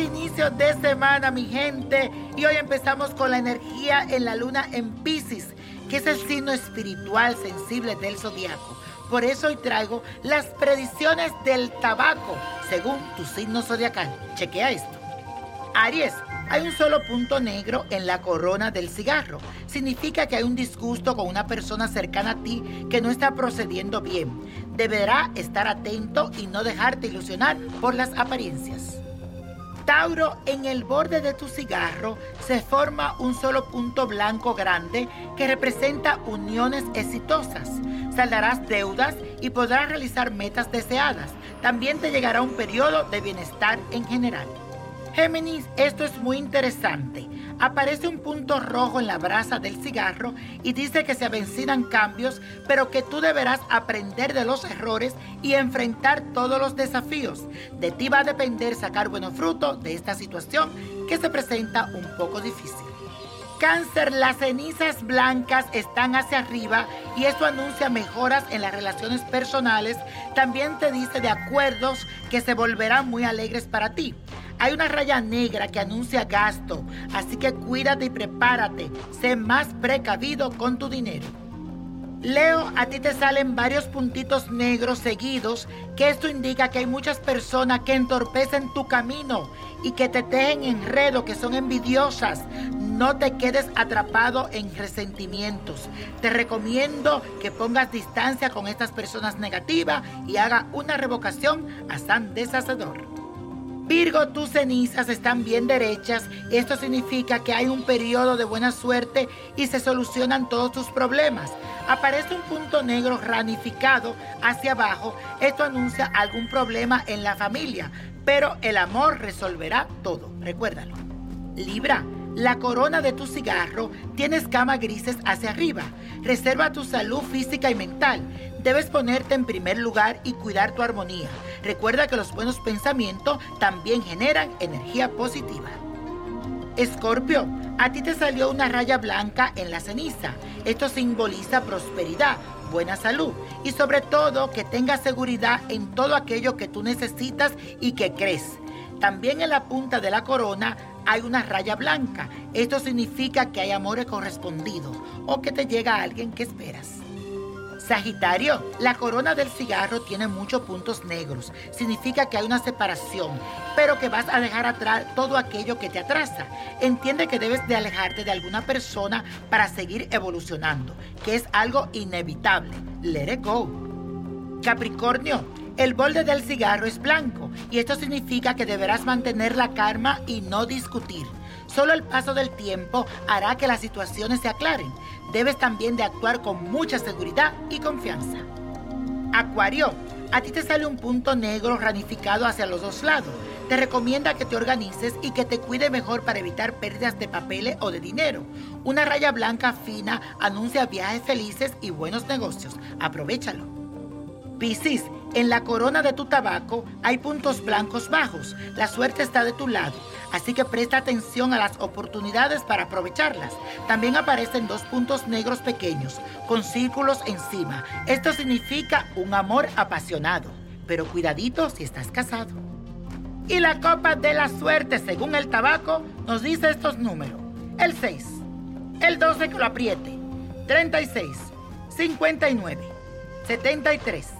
inicio de semana, mi gente. Y hoy empezamos con la energía en la luna en Pisces, que es el signo espiritual sensible del zodiaco. Por eso hoy traigo las predicciones del tabaco según tu signo zodiacal. Chequea esto. Aries, hay un solo punto negro en la corona del cigarro. Significa que hay un disgusto con una persona cercana a ti que no está procediendo bien. Deberá estar atento y no dejarte ilusionar por las apariencias. Tauro, en el borde de tu cigarro se forma un solo punto blanco grande que representa uniones exitosas. Saldarás deudas y podrás realizar metas deseadas. También te llegará un periodo de bienestar en general. Géminis, esto es muy interesante. Aparece un punto rojo en la brasa del cigarro y dice que se avecinan cambios, pero que tú deberás aprender de los errores y enfrentar todos los desafíos. De ti va a depender sacar buenos frutos de esta situación que se presenta un poco difícil. Cáncer, las cenizas blancas están hacia arriba y esto anuncia mejoras en las relaciones personales. También te dice de acuerdos que se volverán muy alegres para ti. Hay una raya negra que anuncia gasto, así que cuídate y prepárate. Sé más precavido con tu dinero. Leo, a ti te salen varios puntitos negros seguidos, que esto indica que hay muchas personas que entorpecen tu camino y que te tejen enredo, que son envidiosas. No te quedes atrapado en resentimientos. Te recomiendo que pongas distancia con estas personas negativas y haga una revocación a San Deshacedor. Virgo, tus cenizas están bien derechas. Esto significa que hay un periodo de buena suerte y se solucionan todos tus problemas. Aparece un punto negro ramificado hacia abajo. Esto anuncia algún problema en la familia, pero el amor resolverá todo. Recuérdalo. Libra. La corona de tu cigarro tiene escamas grises hacia arriba. Reserva tu salud física y mental. Debes ponerte en primer lugar y cuidar tu armonía. Recuerda que los buenos pensamientos también generan energía positiva. Escorpio, a ti te salió una raya blanca en la ceniza. Esto simboliza prosperidad, buena salud y sobre todo que tengas seguridad en todo aquello que tú necesitas y que crees. También en la punta de la corona hay una raya blanca. Esto significa que hay amores correspondidos o que te llega alguien que esperas. Sagitario, la corona del cigarro tiene muchos puntos negros. Significa que hay una separación, pero que vas a dejar atrás todo aquello que te atrasa. Entiende que debes de alejarte de alguna persona para seguir evolucionando, que es algo inevitable. Let it go. Capricornio, el borde del cigarro es blanco y esto significa que deberás mantener la calma y no discutir. Solo el paso del tiempo hará que las situaciones se aclaren. Debes también de actuar con mucha seguridad y confianza. Acuario, a ti te sale un punto negro ramificado hacia los dos lados. Te recomienda que te organices y que te cuide mejor para evitar pérdidas de papeles o de dinero. Una raya blanca fina anuncia viajes felices y buenos negocios. Aprovechalo. Piscis, en la corona de tu tabaco hay puntos blancos bajos. La suerte está de tu lado, así que presta atención a las oportunidades para aprovecharlas. También aparecen dos puntos negros pequeños, con círculos encima. Esto significa un amor apasionado, pero cuidadito si estás casado. Y la copa de la suerte, según el tabaco, nos dice estos números. El 6, el 12 que lo apriete, 36, 59, 73.